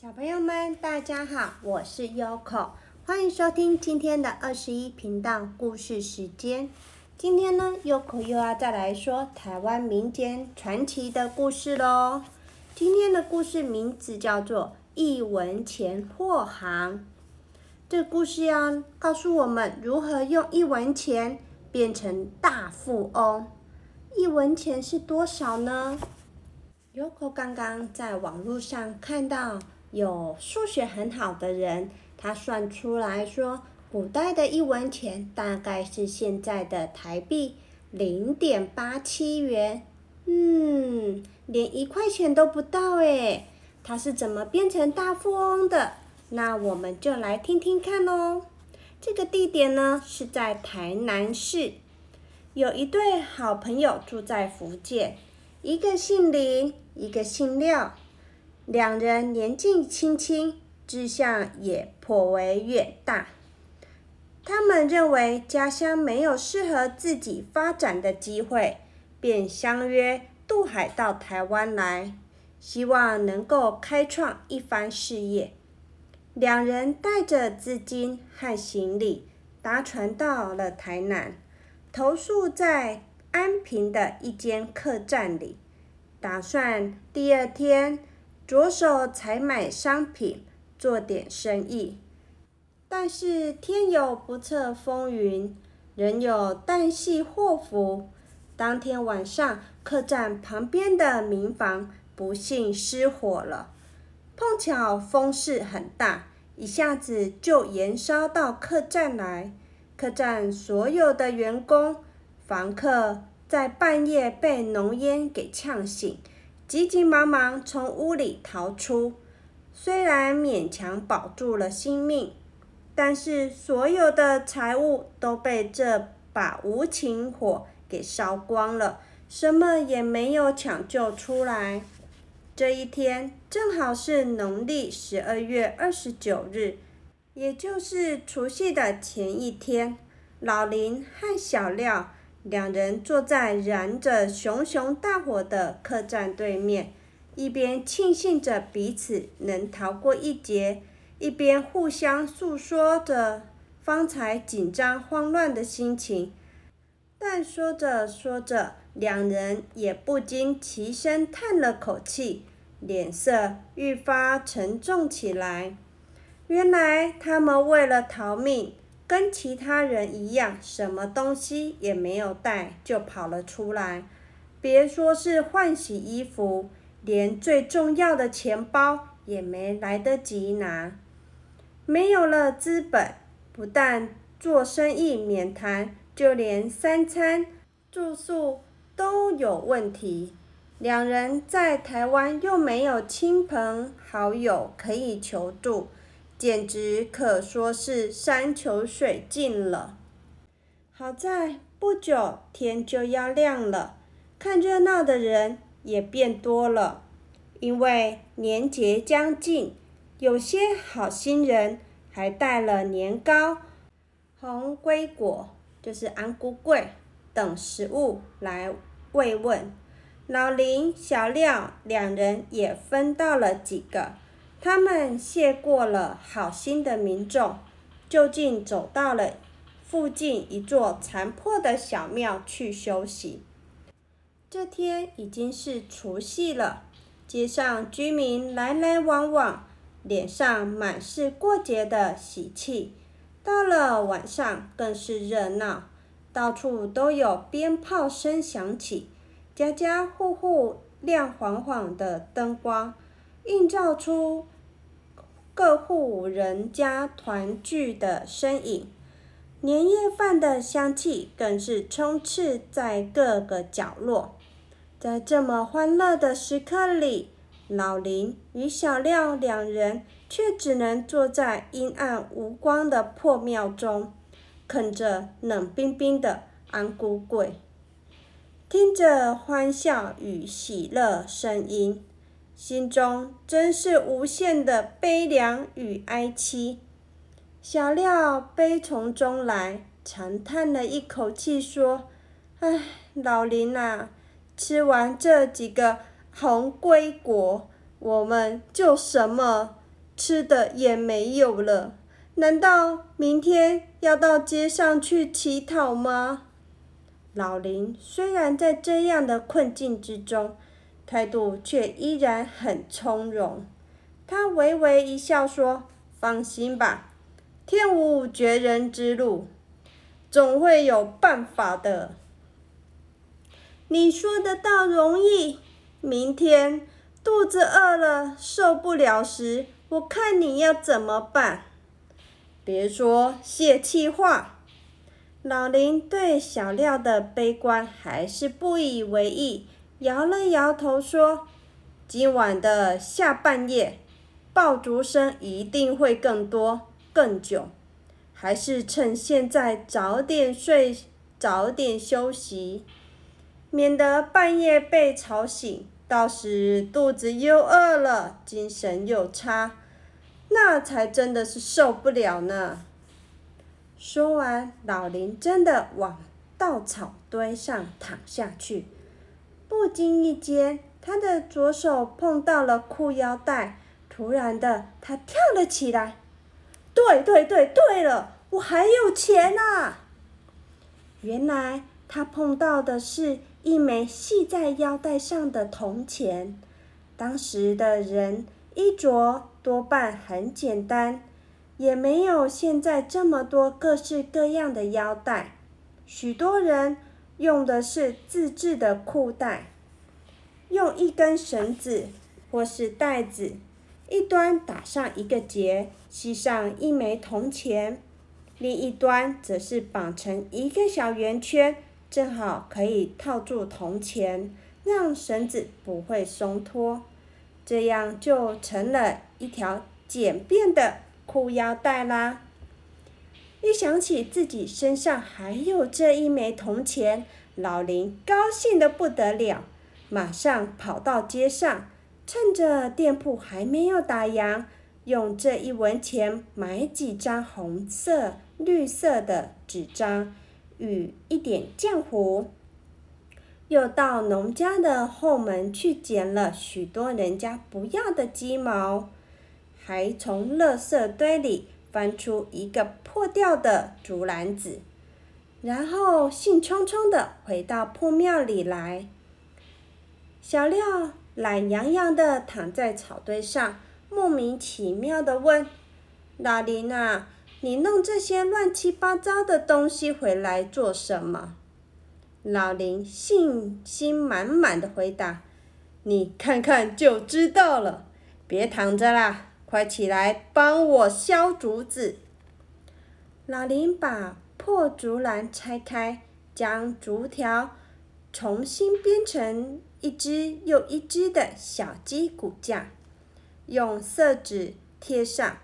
小朋友们，大家好，我是 Yoko，欢迎收听今天的二十一频道故事时间。今天呢，Yoko 又要再来说台湾民间传奇的故事喽。今天的故事名字叫做《一文钱货行》。这故事要告诉我们如何用一文钱变成大富翁。一文钱是多少呢？Yoko 刚刚在网络上看到。有数学很好的人，他算出来说，古代的一文钱大概是现在的台币零点八七元，嗯，连一块钱都不到诶。他是怎么变成大富翁的？那我们就来听听看喽。这个地点呢是在台南市，有一对好朋友住在福建，一个姓林，一个姓廖。两人年纪轻轻，志向也颇为远大。他们认为家乡没有适合自己发展的机会，便相约渡海到台湾来，希望能够开创一番事业。两人带着资金和行李，搭船到了台南，投宿在安平的一间客栈里，打算第二天。着手采买商品，做点生意。但是天有不测风云，人有旦夕祸福。当天晚上，客栈旁边的民房不幸失火了。碰巧风势很大，一下子就延烧到客栈来。客栈所有的员工、房客在半夜被浓烟给呛醒。急急忙忙从屋里逃出，虽然勉强保住了性命，但是所有的财物都被这把无情火给烧光了，什么也没有抢救出来。这一天正好是农历十二月二十九日，也就是除夕的前一天。老林和小廖。两人坐在燃着熊熊大火的客栈对面，一边庆幸着彼此能逃过一劫，一边互相诉说着方才紧张慌乱的心情。但说着说着，两人也不禁齐声叹了口气，脸色愈发沉重起来。原来他们为了逃命。跟其他人一样，什么东西也没有带就跑了出来。别说是换洗衣服，连最重要的钱包也没来得及拿。没有了资本，不但做生意免谈，就连三餐住宿都有问题。两人在台湾又没有亲朋好友可以求助。简直可说是山穷水尽了。好在不久天就要亮了，看热闹的人也变多了。因为年节将近，有些好心人还带了年糕、红龟果（就是安菇桂）等食物来慰问。老林、小廖两人也分到了几个。他们谢过了好心的民众，就近走到了附近一座残破的小庙去休息。这天已经是除夕了，街上居民来来往往，脸上满是过节的喜气。到了晚上更是热闹，到处都有鞭炮声响起，家家户户亮晃晃的灯光。映照出各户人家团聚的身影，年夜饭的香气更是充斥在各个角落。在这么欢乐的时刻里，老林与小廖两人却只能坐在阴暗无光的破庙中，啃着冷冰冰的安菇桂，听着欢笑与喜乐声音。心中真是无限的悲凉与哀戚。小廖悲从中来，长叹了一口气，说：“唉，老林啊，吃完这几个红龟果，我们就什么吃的也没有了。难道明天要到街上去乞讨吗？老林虽然在这样的困境之中，态度却依然很从容。他微微一笑说：“放心吧，天无绝人之路，总会有办法的。你说的倒容易，明天肚子饿了受不了时，我看你要怎么办？别说泄气话。”老林对小廖的悲观还是不以为意，摇了摇头说：“今晚的下半夜，爆竹声一定会更多、更久，还是趁现在早点睡、早点休息，免得半夜被吵醒，到时肚子又饿了，精神又差，那才真的是受不了呢。”说完，老林真的往稻草堆上躺下去。不经意间，他的左手碰到了裤腰带，突然的，他跳了起来。对对对，对了，我还有钱呐！原来他碰到的是一枚系在腰带上的铜钱。当时的人衣着多半很简单。也没有现在这么多各式各样的腰带，许多人用的是自制的裤带，用一根绳子或是带子，一端打上一个结，系上一枚铜钱，另一端则是绑成一个小圆圈，正好可以套住铜钱，让绳子不会松脱，这样就成了一条简便的。裤腰带啦！一想起自己身上还有这一枚铜钱，老林高兴的不得了，马上跑到街上，趁着店铺还没有打烊，用这一文钱买几张红色、绿色的纸张与一点浆糊，又到农家的后门去捡了许多人家不要的鸡毛。还从垃圾堆里翻出一个破掉的竹篮子，然后兴冲冲的回到破庙里来。小廖懒洋洋的躺在草堆上，莫名其妙的问：“老林啊，你弄这些乱七八糟的东西回来做什么？”老林信心满满的回答：“你看看就知道了，别躺着啦。”快起来，帮我削竹子！老林把破竹篮拆开，将竹条重新编成一只又一只的小鸡骨架，用色纸贴上，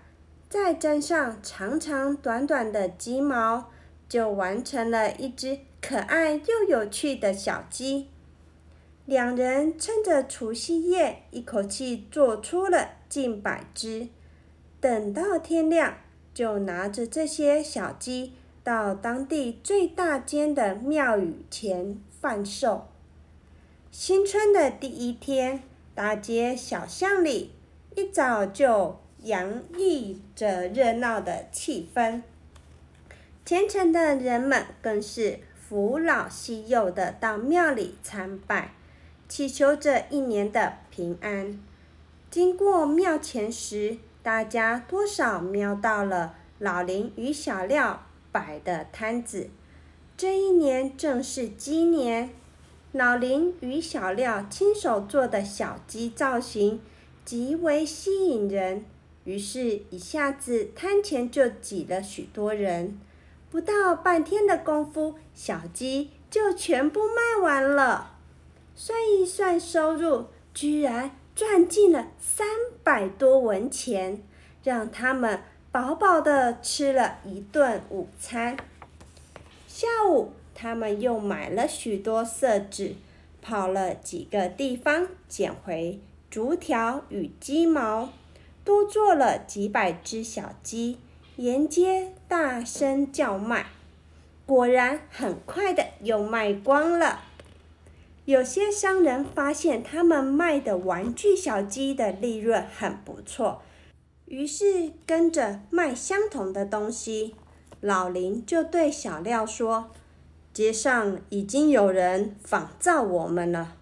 再粘上长长短短的鸡毛，就完成了一只可爱又有趣的小鸡。两人趁着除夕夜，一口气做出了。近百只，等到天亮，就拿着这些小鸡到当地最大间的庙宇前贩售。新春的第一天，大街小巷里一早就洋溢着热闹的气氛，虔诚的人们更是扶老携幼的到庙里参拜，祈求着一年的平安。经过庙前时，大家多少瞄到了老林与小廖摆的摊子。这一年正是鸡年，老林与小廖亲手做的小鸡造型极为吸引人，于是，一下子摊前就挤了许多人。不到半天的功夫，小鸡就全部卖完了。算一算收入，居然。赚进了三百多文钱，让他们饱饱的吃了一顿午餐。下午，他们又买了许多色纸，跑了几个地方捡回竹条与鸡毛，多做了几百只小鸡，沿街大声叫卖。果然，很快的又卖光了。有些商人发现他们卖的玩具小鸡的利润很不错，于是跟着卖相同的东西。老林就对小廖说：“街上已经有人仿造我们了，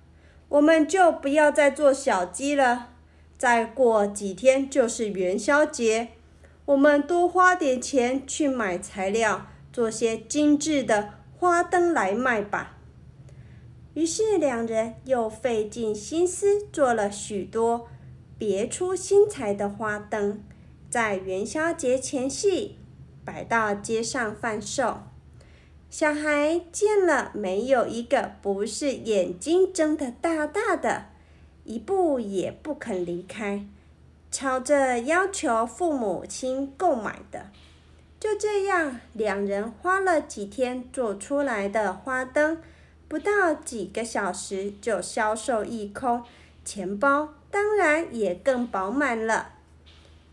我们就不要再做小鸡了。再过几天就是元宵节，我们多花点钱去买材料，做些精致的花灯来卖吧。”于是两人又费尽心思做了许多别出心裁的花灯，在元宵节前夕。摆到街上贩售，小孩见了没有一个不是眼睛睁得大大的，一步也不肯离开，吵着要求父母亲购买的。就这样，两人花了几天做出来的花灯，不到几个小时就销售一空，钱包当然也更饱满了。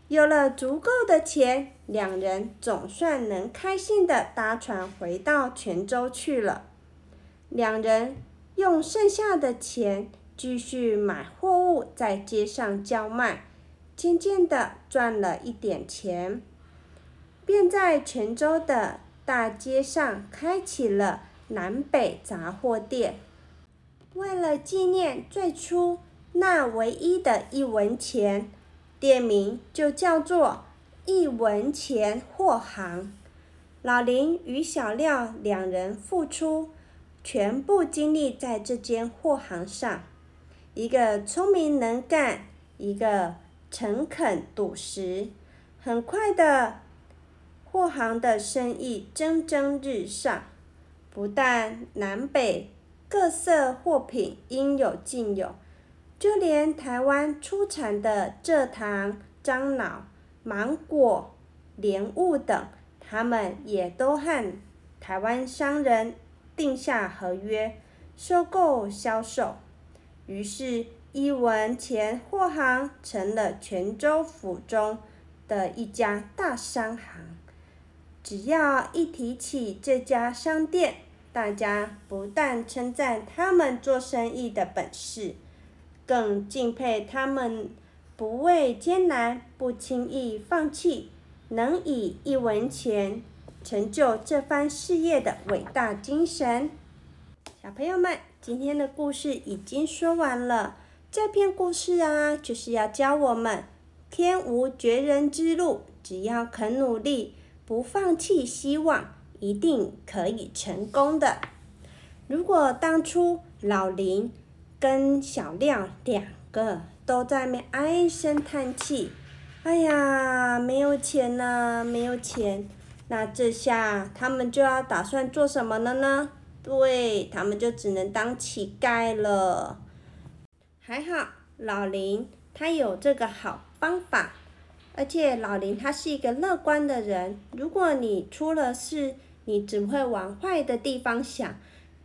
有了足够的钱，两人总算能开心的搭船回到泉州去了。两人用剩下的钱继续买货物，在街上叫卖，渐渐的赚了一点钱，便在泉州的大街上开启了南北杂货店。为了纪念最初那唯一的一文钱。店名就叫做一文钱货行。老林与小廖两人付出全部精力在这间货行上，一个聪明能干，一个诚恳笃实。很快的，货行的生意蒸蒸日上，不但南北各色货品应有尽有。就连台湾出产的蔗糖、樟脑、芒果、莲雾等，他们也都和台湾商人定下合约，收购销售。于是，一文钱货行成了泉州府中的一家大商行。只要一提起这家商店，大家不但称赞他们做生意的本事。更敬佩他们不畏艰难、不轻易放弃，能以一文钱成就这番事业的伟大精神。小朋友们，今天的故事已经说完了。这篇故事啊，就是要教我们：天无绝人之路，只要肯努力，不放弃希望，一定可以成功的。如果当初老林，跟小亮两个都在那唉声叹气，哎呀，没有钱呐，没有钱。那这下他们就要打算做什么了呢？对他们就只能当乞丐了。还好老林他有这个好方法，而且老林他是一个乐观的人。如果你出了事，你只会往坏的地方想。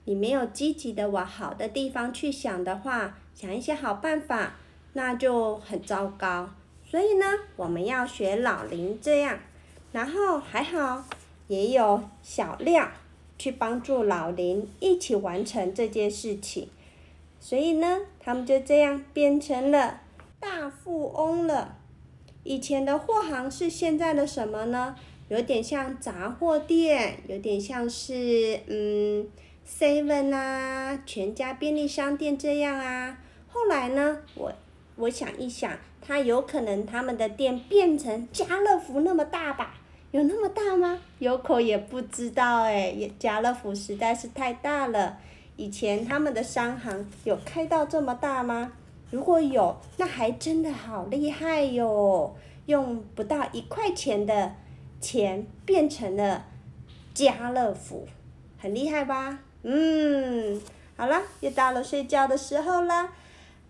你没有积极的往好的地方去想的话，想一些好办法，那就很糟糕。所以呢，我们要学老林这样，然后还好也有小亮去帮助老林一起完成这件事情。所以呢，他们就这样变成了大富翁了。以前的货行是现在的什么呢？有点像杂货店，有点像是嗯。seven 啊，全家便利商店这样啊，后来呢，我我想一想，他有可能他们的店变成家乐福那么大吧？有那么大吗？有口也不知道哎，也家乐福实在是太大了。以前他们的商行有开到这么大吗？如果有，那还真的好厉害哟！用不到一块钱的钱变成了家乐福，很厉害吧？嗯，好了，又到了睡觉的时候了，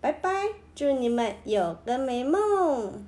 拜拜，祝你们有个美梦。